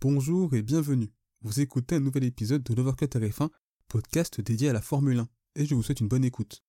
Bonjour et bienvenue. Vous écoutez un nouvel épisode de l'Overcut RF1, podcast dédié à la Formule 1, et je vous souhaite une bonne écoute.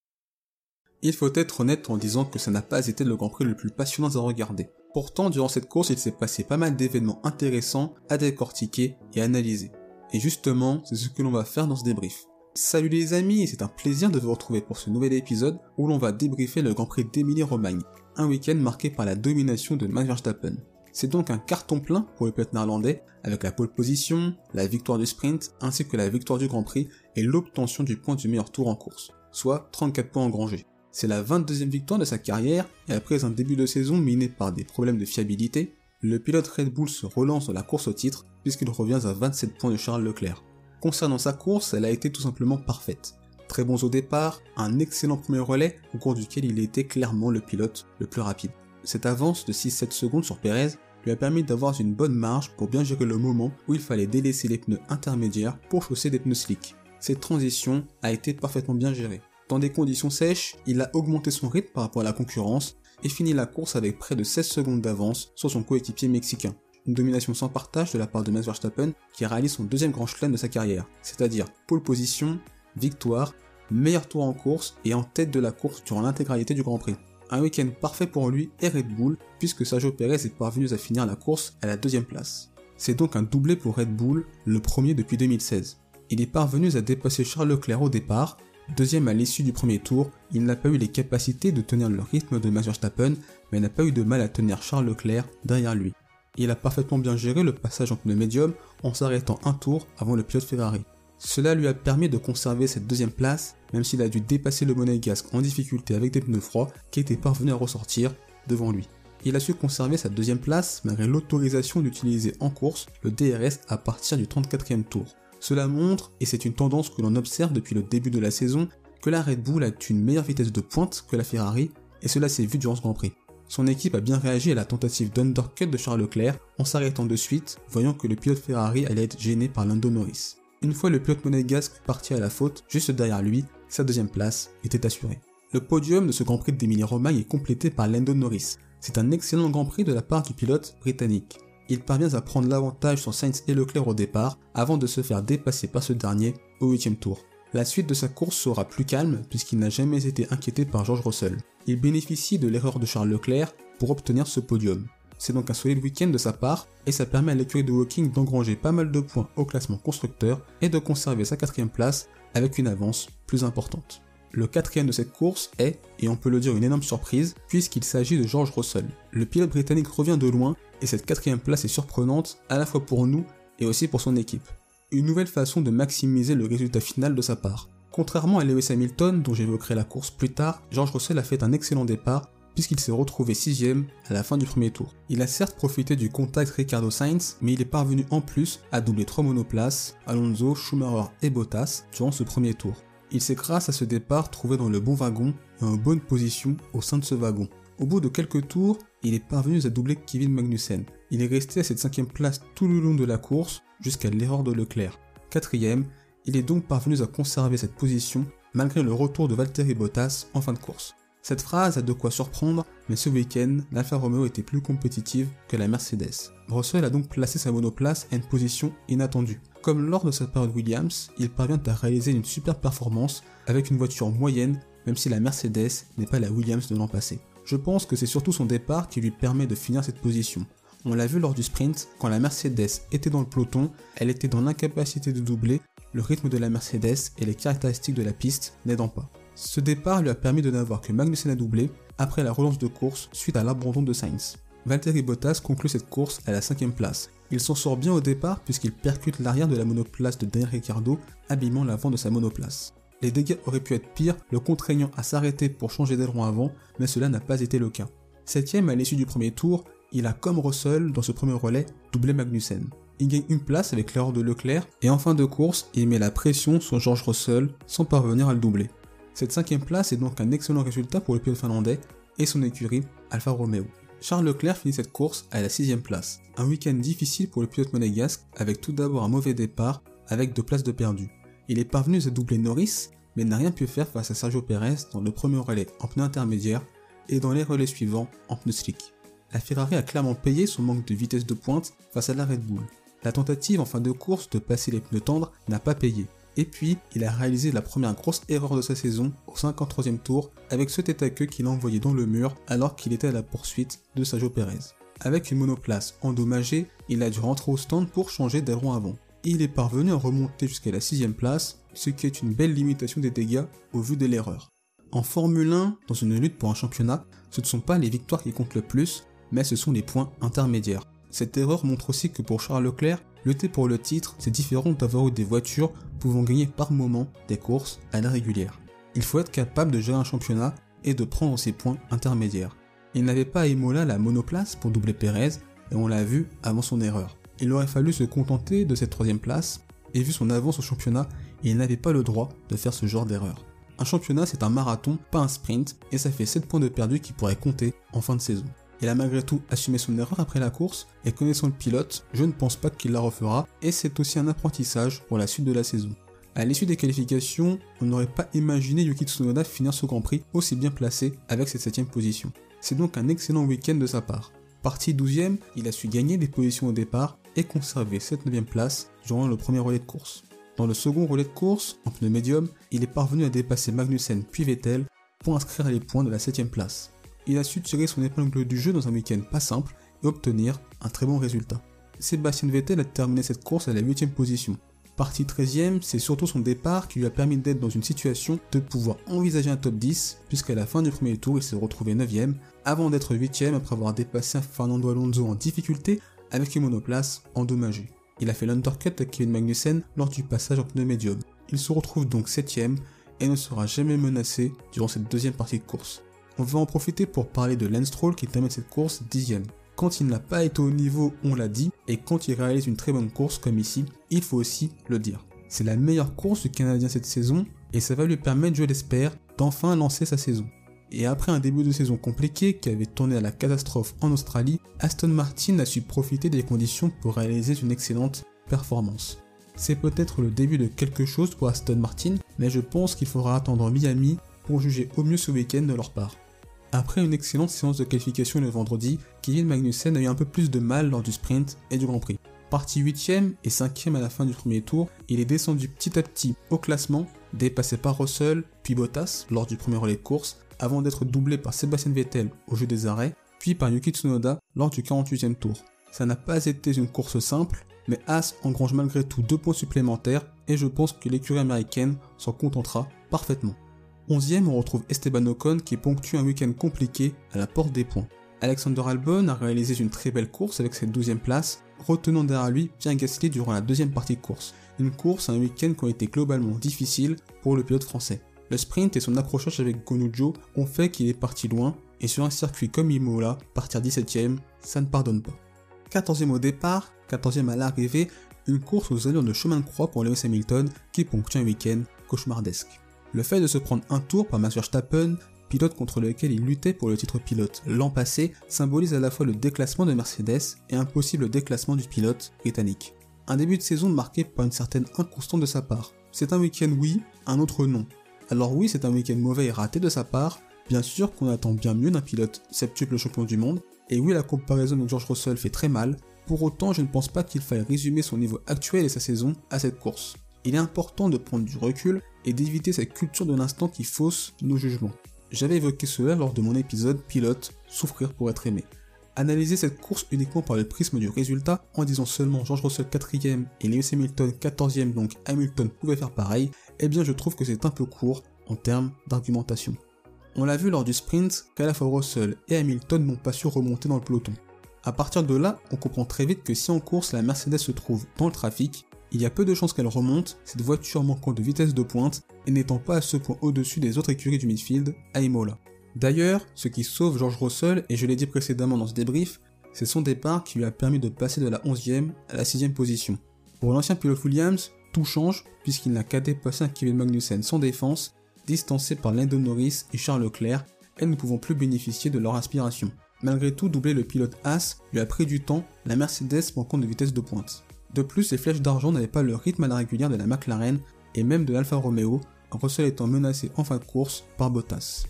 Il faut être honnête en disant que ça n'a pas été le Grand Prix le plus passionnant à regarder. Pourtant, durant cette course, il s'est passé pas mal d'événements intéressants à décortiquer et analyser. Et justement, c'est ce que l'on va faire dans ce débrief. Salut les amis, c'est un plaisir de vous retrouver pour ce nouvel épisode où l'on va débriefer le Grand Prix d'Emilie-Romagne, un week-end marqué par la domination de Max Verstappen. C'est donc un carton plein pour le pilote néerlandais, avec la pole position, la victoire du sprint, ainsi que la victoire du Grand Prix et l'obtention du point du meilleur tour en course, soit 34 points engrangés. C'est la 22e victoire de sa carrière, et après un début de saison miné par des problèmes de fiabilité, le pilote Red Bull se relance dans la course au titre, puisqu'il revient à 27 points de Charles Leclerc. Concernant sa course, elle a été tout simplement parfaite. Très bons au départ, un excellent premier relais au cours duquel il était clairement le pilote le plus rapide. Cette avance de 6-7 secondes sur Perez lui a permis d'avoir une bonne marge pour bien gérer le moment où il fallait délaisser les pneus intermédiaires pour chausser des pneus slick. Cette transition a été parfaitement bien gérée. Dans des conditions sèches, il a augmenté son rythme par rapport à la concurrence et fini la course avec près de 16 secondes d'avance sur son coéquipier mexicain. Une domination sans partage de la part de Max Verstappen qui réalise son deuxième grand chelem de sa carrière, c'est-à-dire pole position, victoire, meilleur tour en course et en tête de la course durant l'intégralité du Grand Prix. Un week-end parfait pour lui et Red Bull, puisque Sergio Perez est parvenu à finir la course à la deuxième place. C'est donc un doublé pour Red Bull, le premier depuis 2016. Il est parvenu à dépasser Charles Leclerc au départ, deuxième à l'issue du premier tour, il n'a pas eu les capacités de tenir le rythme de Max Verstappen, mais n'a pas eu de mal à tenir Charles Leclerc derrière lui. Il a parfaitement bien géré le passage en pneu médium en s'arrêtant un tour avant le pilote Ferrari. Cela lui a permis de conserver cette deuxième place, même s'il a dû dépasser le monégasque en difficulté avec des pneus froids qui étaient parvenus à ressortir devant lui. Il a su conserver sa deuxième place malgré l'autorisation d'utiliser en course le DRS à partir du 34e tour. Cela montre, et c'est une tendance que l'on observe depuis le début de la saison, que la Red Bull a une meilleure vitesse de pointe que la Ferrari, et cela s'est vu durant ce Grand Prix. Son équipe a bien réagi à la tentative d'undercut de Charles Leclerc en s'arrêtant de suite, voyant que le pilote Ferrari allait être gêné par Lando Norris. Une fois le pilote monégasque parti à la faute, juste derrière lui, sa deuxième place était assurée. Le podium de ce Grand Prix d'Emilie-Romagne est complété par Lando Norris. C'est un excellent Grand Prix de la part du pilote britannique. Il parvient à prendre l'avantage sur Sainz et Leclerc au départ, avant de se faire dépasser par ce dernier au huitième tour. La suite de sa course sera plus calme puisqu'il n'a jamais été inquiété par George Russell. Il bénéficie de l'erreur de Charles Leclerc pour obtenir ce podium. C'est donc un solide week-end de sa part et ça permet à l'écurie de Walking d'engranger pas mal de points au classement constructeur et de conserver sa quatrième place avec une avance plus importante. Le quatrième de cette course est, et on peut le dire une énorme surprise, puisqu'il s'agit de George Russell. Le pilote britannique revient de loin et cette quatrième place est surprenante à la fois pour nous et aussi pour son équipe. Une nouvelle façon de maximiser le résultat final de sa part. Contrairement à Lewis Hamilton, dont j'évoquerai la course plus tard, George Russell a fait un excellent départ puisqu'il s'est retrouvé sixième à la fin du premier tour. Il a certes profité du contact Ricardo Sainz, mais il est parvenu en plus à doubler trois monoplaces, Alonso, Schumacher et Bottas, durant ce premier tour. Il s'est grâce à ce départ trouvé dans le bon wagon et en bonne position au sein de ce wagon. Au bout de quelques tours, il est parvenu à doubler Kevin Magnussen. Il est resté à cette cinquième place tout le long de la course jusqu'à l'erreur de Leclerc. Quatrième, il est donc parvenu à conserver cette position malgré le retour de Valtteri Bottas en fin de course. Cette phrase a de quoi surprendre, mais ce week-end, l'Alfa Romeo était plus compétitive que la Mercedes. Russell a donc placé sa monoplace à une position inattendue. Comme lors de sa période Williams, il parvient à réaliser une super performance avec une voiture moyenne, même si la Mercedes n'est pas la Williams de l'an passé. Je pense que c'est surtout son départ qui lui permet de finir cette position. On l'a vu lors du sprint, quand la Mercedes était dans le peloton, elle était dans l'incapacité de doubler, le rythme de la Mercedes et les caractéristiques de la piste n'aidant pas. Ce départ lui a permis de n'avoir que Magnussen à doubler après la relance de course suite à l'abandon de Sainz. Valtteri Bottas conclut cette course à la cinquième place. Il s'en sort bien au départ puisqu'il percute l'arrière de la monoplace de Daniel Ricciardo, abîmant l'avant de sa monoplace. Les dégâts auraient pu être pires, le contraignant à s'arrêter pour changer d'aileron avant, mais cela n'a pas été le cas. Septième à l'issue du premier tour, il a comme Russell dans ce premier relais doublé Magnussen. Il gagne une place avec l'erreur de Leclerc et en fin de course, il met la pression sur George Russell sans parvenir à le doubler. Cette cinquième place est donc un excellent résultat pour le pilote finlandais et son écurie Alfa Romeo. Charles Leclerc finit cette course à la sixième place. Un week-end difficile pour le pilote monégasque avec tout d'abord un mauvais départ avec deux places de perdu. Il est parvenu à doubler Norris mais n'a rien pu faire face à Sergio Perez dans le premier relais en pneu intermédiaire et dans les relais suivants en pneu slick. La Ferrari a clairement payé son manque de vitesse de pointe face à la Red Bull. La tentative en fin de course de passer les pneus tendres n'a pas payé. Et puis, il a réalisé la première grosse erreur de sa saison au 53e tour avec ce tête à queue qu'il a envoyé dans le mur alors qu'il était à la poursuite de Sergio Perez. Avec une monoplace endommagée, il a dû rentrer au stand pour changer d'aileron avant. Il est parvenu à remonter jusqu'à la 6 place, ce qui est une belle limitation des dégâts au vu de l'erreur. En Formule 1, dans une lutte pour un championnat, ce ne sont pas les victoires qui comptent le plus, mais ce sont les points intermédiaires. Cette erreur montre aussi que pour Charles Leclerc, lutter pour le titre, c'est différent d'avoir eu des voitures pouvant gagner par moment des courses à la régulière. Il faut être capable de gérer un championnat et de prendre ses points intermédiaires. Il n'avait pas à Imola la monoplace pour doubler Perez, et on l'a vu avant son erreur. Il aurait fallu se contenter de cette troisième place, et vu son avance au championnat, il n'avait pas le droit de faire ce genre d'erreur. Un championnat c'est un marathon, pas un sprint, et ça fait 7 points de perdu qui pourraient compter en fin de saison. Il a malgré tout assumé son erreur après la course, et connaissant le pilote, je ne pense pas qu'il la refera, et c'est aussi un apprentissage pour la suite de la saison. À l'issue des qualifications, on n'aurait pas imaginé Yuki Tsunoda finir ce Grand Prix aussi bien placé avec cette 7 position. C'est donc un excellent week-end de sa part. Parti 12ème, il a su gagner des positions au départ et conserver cette 9ème place durant le premier relais de course. Dans le second relais de course, en pneu médium, il est parvenu à dépasser Magnussen puis Vettel pour inscrire les points de la 7ème place. Il a su tirer son épingle du jeu dans un week-end pas simple et obtenir un très bon résultat. Sébastien Vettel a terminé cette course à la 8ème position. Parti 13ème, c'est surtout son départ qui lui a permis d'être dans une situation de pouvoir envisager un top 10, puisqu'à la fin du premier tour, il s'est retrouvé 9ème, avant d'être 8ème après avoir dépassé Fernando Alonso en difficulté avec une monoplace endommagée. Il a fait l'undercut à Kevin Magnussen lors du passage en pneu médium. Il se retrouve donc 7ème et ne sera jamais menacé durant cette deuxième partie de course. On va en profiter pour parler de Lance Stroll qui termine cette course 10ème quand il n'a pas été au niveau, on l'a dit, et quand il réalise une très bonne course comme ici, il faut aussi le dire. C'est la meilleure course du Canadien cette saison, et ça va lui permettre, je l'espère, d'enfin lancer sa saison. Et après un début de saison compliqué qui avait tourné à la catastrophe en Australie, Aston Martin a su profiter des conditions pour réaliser une excellente performance. C'est peut-être le début de quelque chose pour Aston Martin, mais je pense qu'il faudra attendre Miami pour juger au mieux ce week-end de leur part. Après une excellente séance de qualification le vendredi, Kevin Magnussen a eu un peu plus de mal lors du sprint et du Grand Prix. Parti 8ème et 5ème à la fin du premier tour, il est descendu petit à petit au classement, dépassé par Russell puis Bottas lors du premier relais de course, avant d'être doublé par Sébastien Vettel au jeu des arrêts, puis par Yuki Tsunoda lors du 48ème tour. Ça n'a pas été une course simple, mais Haas engrange malgré tout deux points supplémentaires et je pense que l'écurie américaine s'en contentera parfaitement. 11ème, on retrouve Esteban Ocon qui ponctue un week-end compliqué à la porte des points. Alexander Albon a réalisé une très belle course avec cette 12ème place, retenant derrière lui Pierre Gasly durant la deuxième partie de course. Une course, un week-end qui ont été globalement difficile pour le pilote français. Le sprint et son accrochage avec Gonujo ont fait qu'il est parti loin, et sur un circuit comme Imola, partir 17ème, ça ne pardonne pas. 14ème au départ, 14ème à l'arrivée, une course aux allures de chemin de croix pour Lewis Hamilton qui ponctue un week-end cauchemardesque. Le fait de se prendre un tour par Max Verstappen, pilote contre lequel il luttait pour le titre pilote l'an passé, symbolise à la fois le déclassement de Mercedes et un possible déclassement du pilote britannique. Un début de saison marqué par une certaine inconstance de sa part. C'est un week-end oui, un autre non. Alors oui, c'est un week-end mauvais et raté de sa part, bien sûr qu'on attend bien mieux d'un pilote septuple champion du monde, et oui la comparaison avec George Russell fait très mal, pour autant je ne pense pas qu'il faille résumer son niveau actuel et sa saison à cette course. Il est important de prendre du recul et d'éviter cette culture de l'instant qui fausse nos jugements. J'avais évoqué cela lors de mon épisode Pilote, souffrir pour être aimé. Analyser cette course uniquement par le prisme du résultat en disant seulement George Russell 4ème et Lewis Hamilton 14ème donc Hamilton pouvait faire pareil, eh bien je trouve que c'est un peu court en termes d'argumentation. On l'a vu lors du sprint qu'à la fois Russell et Hamilton n'ont pas su remonter dans le peloton. A partir de là, on comprend très vite que si en course la Mercedes se trouve dans le trafic, il y a peu de chances qu'elle remonte, cette voiture manquant de vitesse de pointe et n'étant pas à ce point au-dessus des autres écuries du midfield à Imola. D'ailleurs, ce qui sauve George Russell, et je l'ai dit précédemment dans ce débrief, c'est son départ qui lui a permis de passer de la 11e à la 6e position. Pour l'ancien pilote Williams, tout change puisqu'il n'a qu'à dépasser un Kevin Magnussen sans défense, distancé par Lando Norris et Charles Leclerc, et ne pouvant plus bénéficier de leur inspiration. Malgré tout, doubler le pilote As lui a pris du temps, la Mercedes manquant de vitesse de pointe. De plus, les flèches d'argent n'avaient pas le rythme à la régulière de la McLaren et même de l'Alfa Romeo, Russell étant menacé en fin de course par Bottas.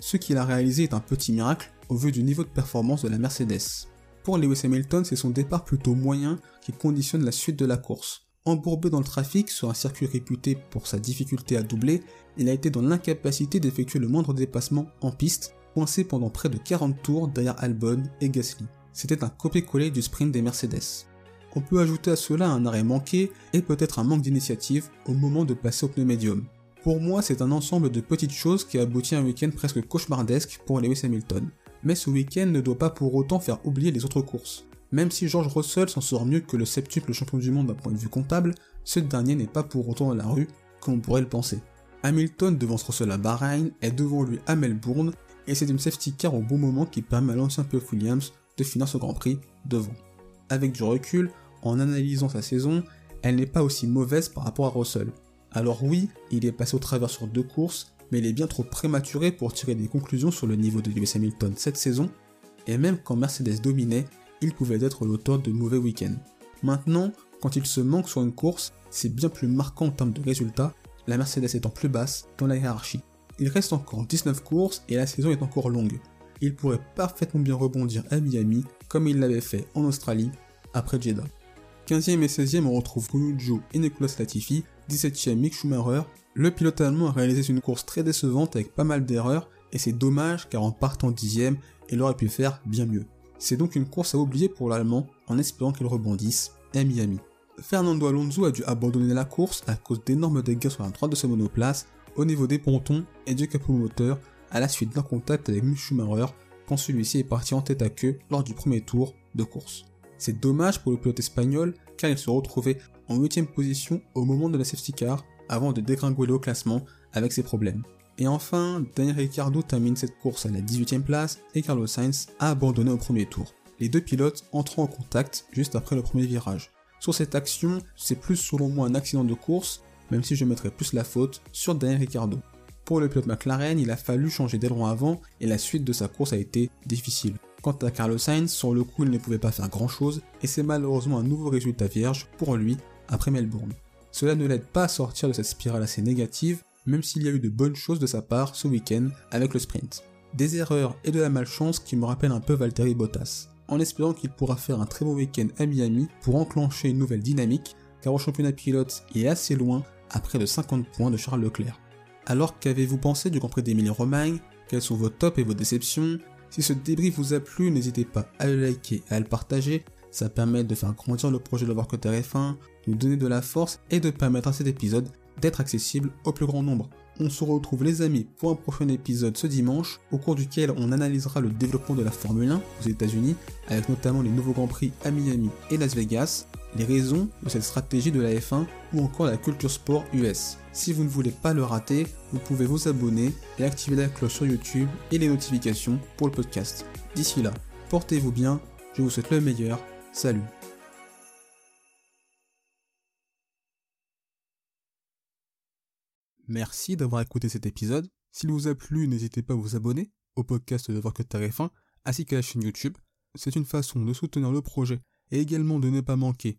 Ce qu'il a réalisé est un petit miracle au vu du niveau de performance de la Mercedes. Pour Lewis Hamilton, c'est son départ plutôt moyen qui conditionne la suite de la course. Embourbé dans le trafic sur un circuit réputé pour sa difficulté à doubler, il a été dans l'incapacité d'effectuer le moindre dépassement en piste, coincé pendant près de 40 tours derrière Albon et Gasly. C'était un copier-coller du sprint des Mercedes. On peut ajouter à cela un arrêt manqué et peut-être un manque d'initiative au moment de passer au pneu médium. Pour moi, c'est un ensemble de petites choses qui aboutit à un week-end presque cauchemardesque pour Lewis Hamilton. Mais ce week-end ne doit pas pour autant faire oublier les autres courses. Même si George Russell s'en sort mieux que le septuple champion du monde d'un point de vue comptable, ce dernier n'est pas pour autant dans la rue comme on pourrait le penser. Hamilton devance Russell à Bahreïn est devant lui à Melbourne et c'est une safety car au bon moment qui permet à l'ancien Puff Williams de finir ce Grand Prix devant. Avec du recul, en analysant sa saison, elle n'est pas aussi mauvaise par rapport à Russell. Alors oui, il est passé au travers sur deux courses, mais il est bien trop prématuré pour tirer des conclusions sur le niveau de Lewis Hamilton cette saison, et même quand Mercedes dominait, il pouvait être l'auteur de mauvais week-ends. Maintenant, quand il se manque sur une course, c'est bien plus marquant en termes de résultats, la Mercedes étant plus basse dans la hiérarchie. Il reste encore 19 courses et la saison est encore longue. Il pourrait parfaitement bien rebondir à Miami comme il l'avait fait en Australie après Jeddah. 15e et 16e, on retrouve Gunujo et Nicolas Latifi. 17e, Mick Schumacher. Le pilote allemand a réalisé une course très décevante avec pas mal d'erreurs, et c'est dommage car en partant 10e, il aurait pu faire bien mieux. C'est donc une course à oublier pour l'allemand en espérant qu'il rebondisse à Miami. Fernando Alonso a dû abandonner la course à cause d'énormes dégâts sur la droite de sa monoplace, au niveau des pontons et du capot moteur, à la suite d'un contact avec Mick Schumacher quand celui-ci est parti en tête à queue lors du premier tour de course. C'est dommage pour le pilote espagnol car il se retrouvait en 8ème position au moment de la safety car avant de dégringoler au classement avec ses problèmes. Et enfin, Daniel Ricciardo termine cette course à la 18ème place et Carlos Sainz a abandonné au premier tour. Les deux pilotes entrant en contact juste après le premier virage. Sur cette action, c'est plus selon moi un accident de course, même si je mettrais plus la faute sur Daniel Ricciardo. Pour le pilote McLaren, il a fallu changer d'aileron avant et la suite de sa course a été difficile. Quant à Carlos Sainz, sur le coup, il ne pouvait pas faire grand chose et c'est malheureusement un nouveau résultat vierge pour lui après Melbourne. Cela ne l'aide pas à sortir de cette spirale assez négative, même s'il y a eu de bonnes choses de sa part ce week-end avec le sprint. Des erreurs et de la malchance qui me rappellent un peu Valtteri Bottas, en espérant qu'il pourra faire un très bon week-end à Miami pour enclencher une nouvelle dynamique, car au championnat pilote il est assez loin à près de 50 points de Charles Leclerc. Alors qu'avez-vous pensé du Grand Prix d'Emilie-Romagne Quels sont vos tops et vos déceptions? Si ce débrief vous a plu, n'hésitez pas à le liker et à le partager. Ça permet de faire grandir le projet de Côté F1, de nous donner de la force et de permettre à cet épisode d'être accessible au plus grand nombre. On se retrouve les amis pour un prochain épisode ce dimanche au cours duquel on analysera le développement de la Formule 1 aux États-Unis avec notamment les nouveaux Grands Prix à Miami et Las Vegas, les raisons de cette stratégie de la F1 ou encore la culture sport US. Si vous ne voulez pas le rater, vous pouvez vous abonner et activer la cloche sur YouTube et les notifications pour le podcast. D'ici là, portez-vous bien, je vous souhaite le meilleur, salut Merci d'avoir écouté cet épisode. S'il vous a plu, n'hésitez pas à vous abonner au podcast de Voir que F1 ainsi qu'à la chaîne YouTube. C'est une façon de soutenir le projet et également de ne pas manquer